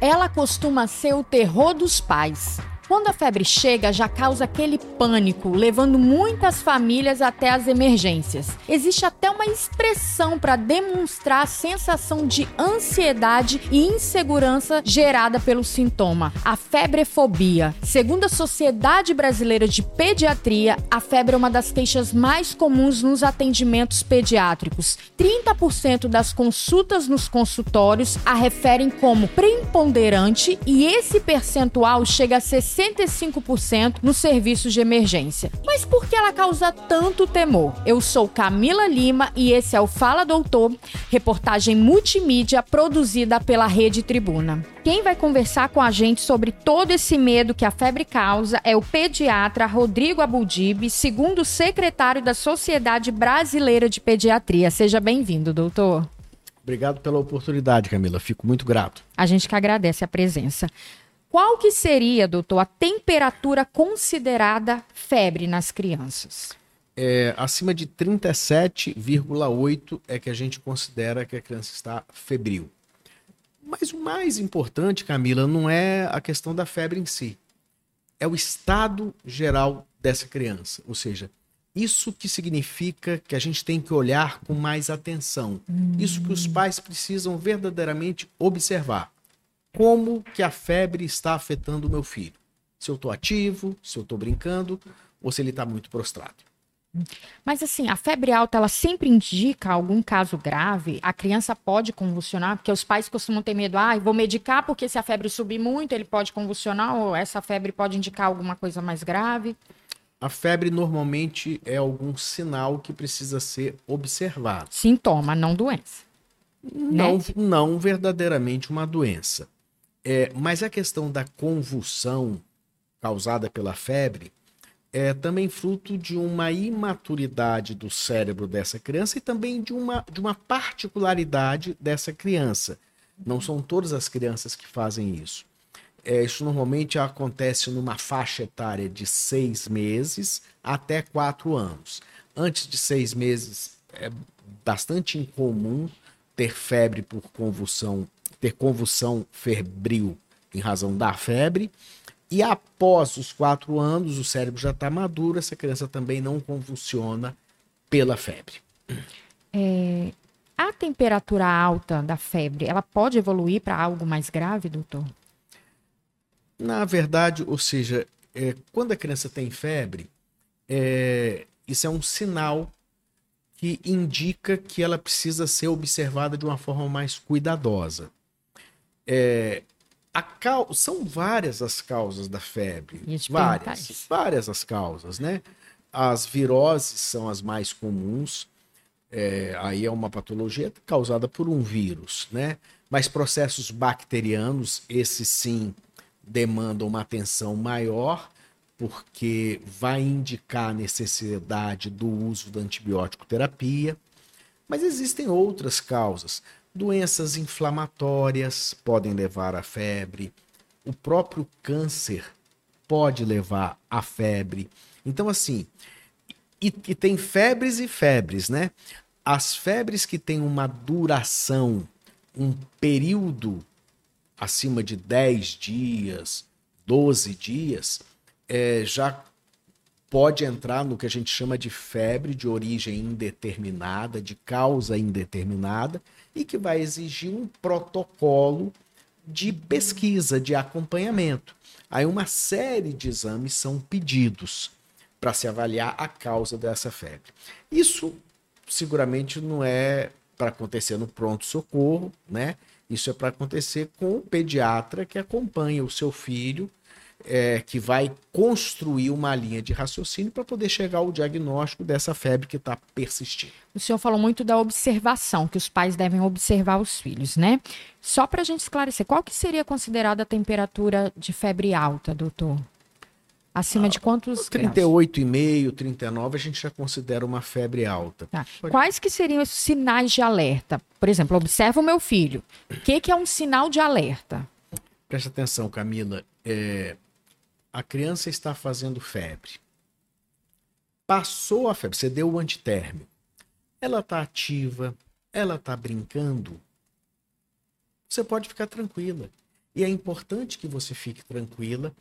Ela costuma ser o terror dos pais. Quando a febre chega, já causa aquele pânico, levando muitas famílias até as emergências. Existe até uma expressão para demonstrar a sensação de ansiedade e insegurança gerada pelo sintoma, a febrefobia. Segundo a Sociedade Brasileira de Pediatria, a febre é uma das queixas mais comuns nos atendimentos pediátricos. 30% das consultas nos consultórios a referem como preponderante e esse percentual chega a ser 65% nos serviços de emergência. Mas por que ela causa tanto temor? Eu sou Camila Lima e esse é o Fala Doutor, reportagem multimídia produzida pela Rede Tribuna. Quem vai conversar com a gente sobre todo esse medo que a febre causa é o pediatra Rodrigo Abudib, segundo secretário da Sociedade Brasileira de Pediatria. Seja bem-vindo, doutor. Obrigado pela oportunidade, Camila. Fico muito grato. A gente que agradece a presença. Qual que seria, doutor, a temperatura considerada febre nas crianças? É, acima de 37,8 é que a gente considera que a criança está febril. Mas o mais importante, Camila, não é a questão da febre em si. É o estado geral dessa criança. Ou seja, isso que significa que a gente tem que olhar com mais atenção. Hum. Isso que os pais precisam verdadeiramente observar como que a febre está afetando o meu filho. Se eu estou ativo, se eu estou brincando, ou se ele está muito prostrado. Mas assim, a febre alta, ela sempre indica algum caso grave? A criança pode convulsionar? Porque os pais costumam ter medo, ah, vou medicar porque se a febre subir muito, ele pode convulsionar, ou essa febre pode indicar alguma coisa mais grave? A febre normalmente é algum sinal que precisa ser observado. Sintoma, não doença. Não, né? não verdadeiramente uma doença. É, mas a questão da convulsão causada pela febre é também fruto de uma imaturidade do cérebro dessa criança e também de uma, de uma particularidade dessa criança. Não são todas as crianças que fazem isso. É, isso normalmente acontece numa faixa etária de seis meses até quatro anos. Antes de seis meses é bastante incomum ter febre por convulsão ter convulsão febril em razão da febre. E após os quatro anos, o cérebro já está maduro, essa criança também não convulsiona pela febre. É, a temperatura alta da febre, ela pode evoluir para algo mais grave, doutor? Na verdade, ou seja, é, quando a criança tem febre, é, isso é um sinal que indica que ela precisa ser observada de uma forma mais cuidadosa. É, cal... São várias as causas da febre. Várias. Várias as causas, né? As viroses são as mais comuns. É, aí é uma patologia causada por um vírus, né? Mas processos bacterianos, esses sim demandam uma atenção maior, porque vai indicar a necessidade do uso da antibiótico terapia. Mas existem outras causas. Doenças inflamatórias podem levar à febre. O próprio câncer pode levar à febre. Então, assim, e, e tem febres e febres, né? As febres que têm uma duração, um período acima de 10 dias, 12 dias, é, já pode entrar no que a gente chama de febre de origem indeterminada, de causa indeterminada, e que vai exigir um protocolo de pesquisa, de acompanhamento. Aí uma série de exames são pedidos para se avaliar a causa dessa febre. Isso seguramente não é para acontecer no pronto-socorro, né? Isso é para acontecer com o pediatra que acompanha o seu filho é, que vai construir uma linha de raciocínio para poder chegar ao diagnóstico dessa febre que está persistindo. O senhor falou muito da observação, que os pais devem observar os filhos, né? Só para a gente esclarecer, qual que seria considerada a temperatura de febre alta, doutor? Acima ah, de quantos 38,5, 39 a gente já considera uma febre alta. Tá. Quais que seriam os sinais de alerta? Por exemplo, observa o meu filho. O que, que é um sinal de alerta? Preste atenção, Camila. É, a criança está fazendo febre. Passou a febre, você deu o antitérmino. Ela está ativa, ela está brincando. Você pode ficar tranquila. E é importante que você fique tranquila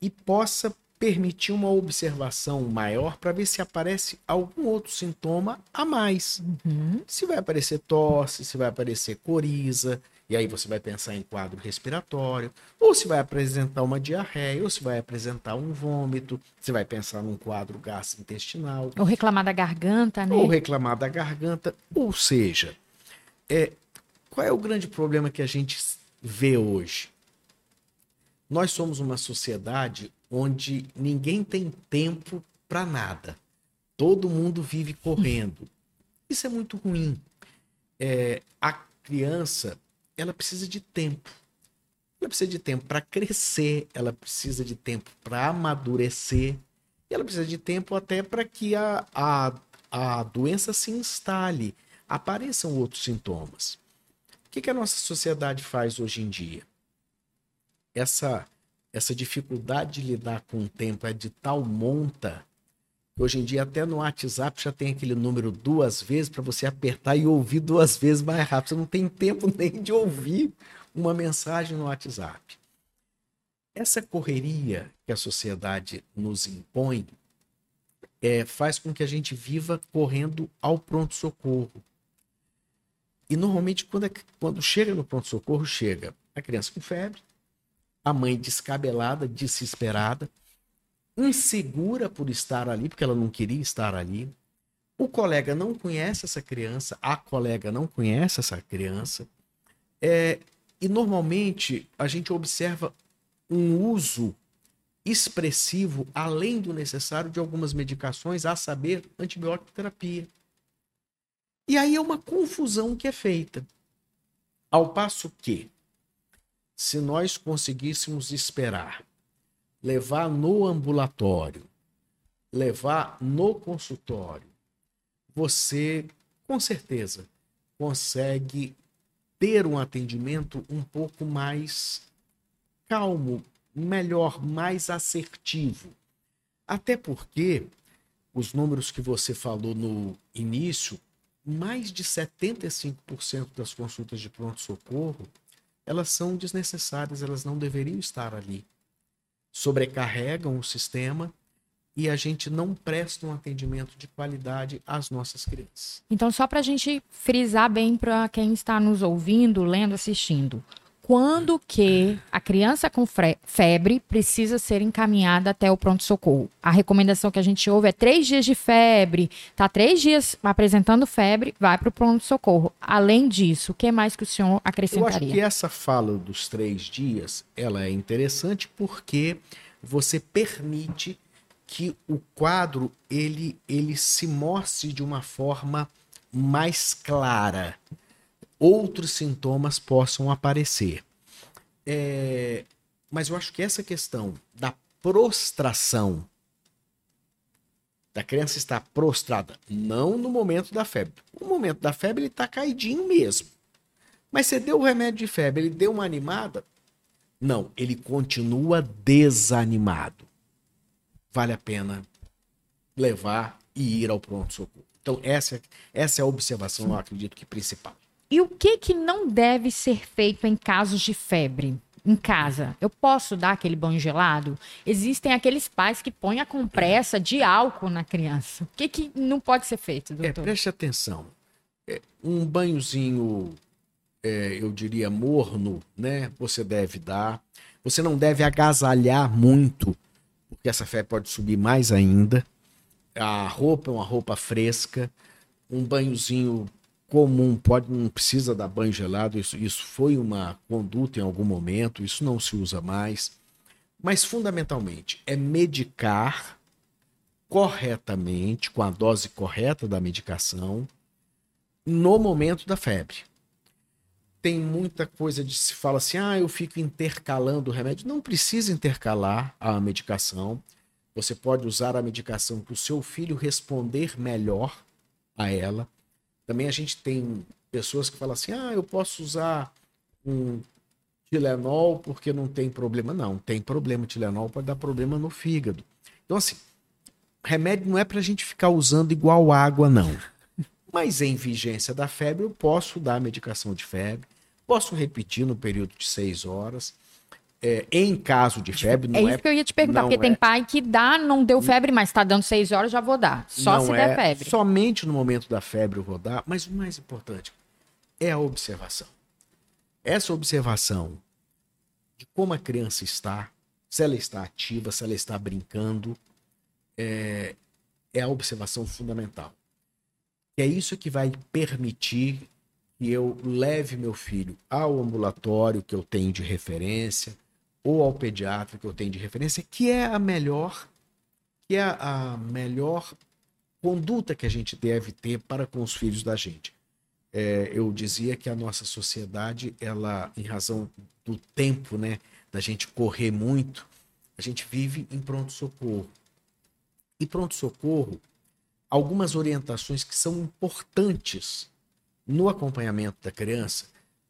e possa permitir uma observação maior para ver se aparece algum outro sintoma a mais. Uhum. Se vai aparecer tosse, se vai aparecer coriza, e aí você vai pensar em quadro respiratório, ou se vai apresentar uma diarreia, ou se vai apresentar um vômito, você vai pensar num quadro gastrointestinal. Ou reclamar da garganta, né? Ou reclamar da garganta. Ou seja, é, qual é o grande problema que a gente vê hoje? Nós somos uma sociedade onde ninguém tem tempo para nada. Todo mundo vive correndo. Isso é muito ruim. É, a criança ela precisa de tempo. Ela precisa de tempo para crescer, ela precisa de tempo para amadurecer, e ela precisa de tempo até para que a, a, a doença se instale, apareçam outros sintomas. O que, que a nossa sociedade faz hoje em dia? Essa, essa dificuldade de lidar com o tempo é de tal monta Hoje em dia, até no WhatsApp já tem aquele número duas vezes para você apertar e ouvir duas vezes mais rápido. Você não tem tempo nem de ouvir uma mensagem no WhatsApp. Essa correria que a sociedade nos impõe é, faz com que a gente viva correndo ao pronto-socorro. E normalmente, quando, é, quando chega no pronto-socorro, chega a criança com febre, a mãe descabelada, desesperada, insegura por estar ali, porque ela não queria estar ali. O colega não conhece essa criança, a colega não conhece essa criança. É, e normalmente a gente observa um uso expressivo, além do necessário, de algumas medicações, a saber, antibiótico terapia. E aí é uma confusão que é feita. Ao passo que, se nós conseguíssemos esperar levar no ambulatório, levar no consultório, você com certeza consegue ter um atendimento um pouco mais calmo, melhor, mais assertivo. Até porque os números que você falou no início, mais de 75% das consultas de pronto-socorro, elas são desnecessárias, elas não deveriam estar ali sobrecarregam o sistema e a gente não presta um atendimento de qualidade às nossas crianças. Então, só para a gente frisar bem para quem está nos ouvindo, lendo, assistindo. Quando que a criança com febre precisa ser encaminhada até o pronto-socorro? A recomendação que a gente ouve é três dias de febre, tá três dias apresentando febre, vai para o pronto-socorro. Além disso, o que mais que o senhor acrescentaria? Eu acho que essa fala dos três dias, ela é interessante porque você permite que o quadro ele, ele se mostre de uma forma mais clara outros sintomas possam aparecer. É, mas eu acho que essa questão da prostração, da criança estar prostrada, não no momento da febre. No momento da febre ele está caidinho mesmo. Mas você deu o remédio de febre, ele deu uma animada? Não, ele continua desanimado. Vale a pena levar e ir ao pronto-socorro. Então, essa, essa é a observação, eu acredito que principal. E o que, que não deve ser feito em casos de febre? Em casa, eu posso dar aquele banho gelado? Existem aqueles pais que põem a compressa de álcool na criança. O que, que não pode ser feito, é, doutor? É, preste atenção. É, um banhozinho, é, eu diria, morno, né? Você deve dar. Você não deve agasalhar muito, porque essa febre pode subir mais ainda. A roupa é uma roupa fresca. Um banhozinho comum, pode não precisa dar banho gelado, isso, isso foi uma conduta em algum momento, isso não se usa mais. Mas fundamentalmente é medicar corretamente, com a dose correta da medicação, no momento da febre. Tem muita coisa de se fala assim: "Ah, eu fico intercalando o remédio". Não precisa intercalar a medicação. Você pode usar a medicação para o seu filho responder melhor a ela. Também a gente tem pessoas que falam assim: ah, eu posso usar um Tilenol porque não tem problema. Não, tem problema. Tilenol pode dar problema no fígado. Então, assim, remédio não é para a gente ficar usando igual água, não. Mas em vigência da febre, eu posso dar medicação de febre, posso repetir no período de seis horas. É, em caso de febre, não é. isso é, que eu ia te perguntar, porque é, tem pai que dá, não deu febre, mas está dando seis horas, já vou dar. Só se der é febre. Somente no momento da febre eu vou dar, mas o mais importante é a observação. Essa observação de como a criança está, se ela está ativa, se ela está brincando, é, é a observação fundamental. E é isso que vai permitir que eu leve meu filho ao ambulatório que eu tenho de referência, ou ao pediatra que eu tenho de referência, que é a melhor, que é a melhor conduta que a gente deve ter para com os filhos da gente. É, eu dizia que a nossa sociedade, ela, em razão do tempo, né, da gente correr muito, a gente vive em pronto socorro. E pronto socorro, algumas orientações que são importantes no acompanhamento da criança,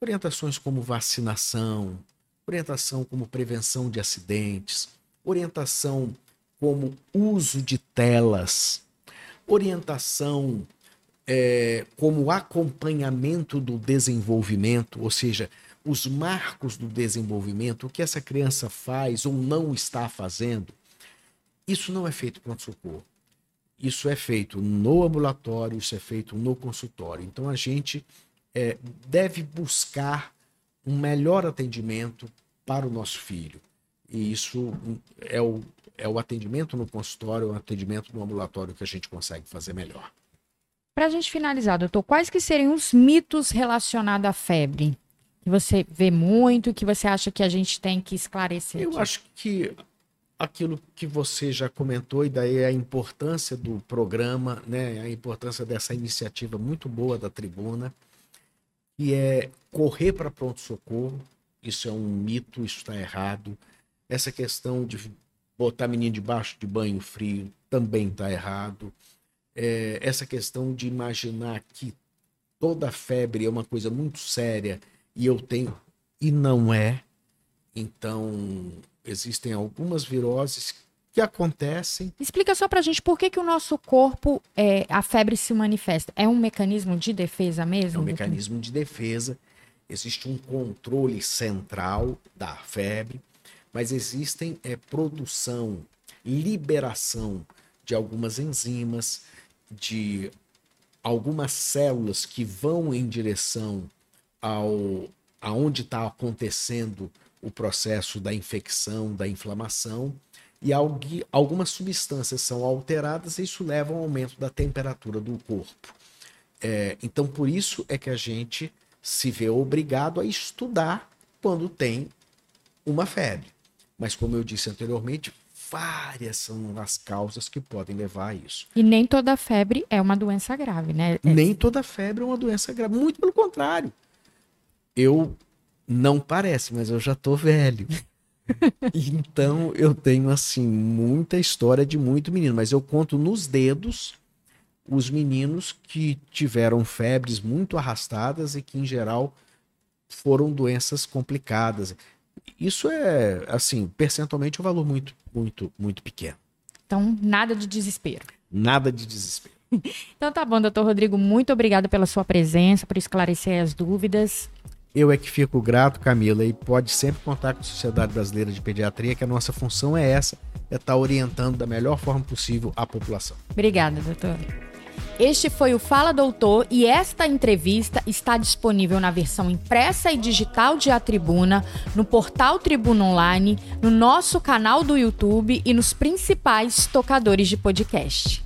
orientações como vacinação, orientação como prevenção de acidentes, orientação como uso de telas, orientação é, como acompanhamento do desenvolvimento, ou seja, os marcos do desenvolvimento, o que essa criança faz ou não está fazendo. Isso não é feito pronto-socorro. Isso é feito no ambulatório, isso é feito no consultório. Então a gente é, deve buscar um melhor atendimento para o nosso filho. E isso é o, é o atendimento no consultório, o atendimento no ambulatório que a gente consegue fazer melhor. Para a gente finalizar, doutor, quais que seriam os mitos relacionados à febre? Que você vê muito, que você acha que a gente tem que esclarecer? Eu aqui? acho que aquilo que você já comentou, e daí a importância do programa, né, a importância dessa iniciativa muito boa da tribuna, que é correr para pronto-socorro. Isso é um mito, isso está errado. Essa questão de botar menino debaixo de banho frio também está errado. É, essa questão de imaginar que toda febre é uma coisa muito séria e eu tenho. E não é. Então, existem algumas viroses que acontecem. Explica só pra gente por que, que o nosso corpo, é, a febre se manifesta. É um mecanismo de defesa mesmo? É um mecanismo de defesa. Existe um controle central da febre, mas existem é, produção, liberação de algumas enzimas, de algumas células que vão em direção ao aonde está acontecendo o processo da infecção, da inflamação, e algumas substâncias são alteradas e isso leva ao aumento da temperatura do corpo. É, então, por isso é que a gente se vê obrigado a estudar quando tem uma febre. Mas, como eu disse anteriormente, várias são as causas que podem levar a isso. E nem toda febre é uma doença grave, né? É... Nem toda febre é uma doença grave. Muito pelo contrário. Eu não parece, mas eu já tô velho. então eu tenho assim muita história de muito menino, mas eu conto nos dedos os meninos que tiveram febres muito arrastadas e que em geral foram doenças complicadas. Isso é assim, percentualmente um valor muito muito muito pequeno. Então, nada de desespero. Nada de desespero. então tá bom, doutor Rodrigo, muito obrigado pela sua presença, por esclarecer as dúvidas. Eu é que fico grato, Camila, e pode sempre contar com a Sociedade Brasileira de Pediatria, que a nossa função é essa, é estar tá orientando da melhor forma possível a população. Obrigada, doutor. Este foi o Fala Doutor e esta entrevista está disponível na versão impressa e digital de A Tribuna, no portal Tribuna Online, no nosso canal do YouTube e nos principais tocadores de podcast.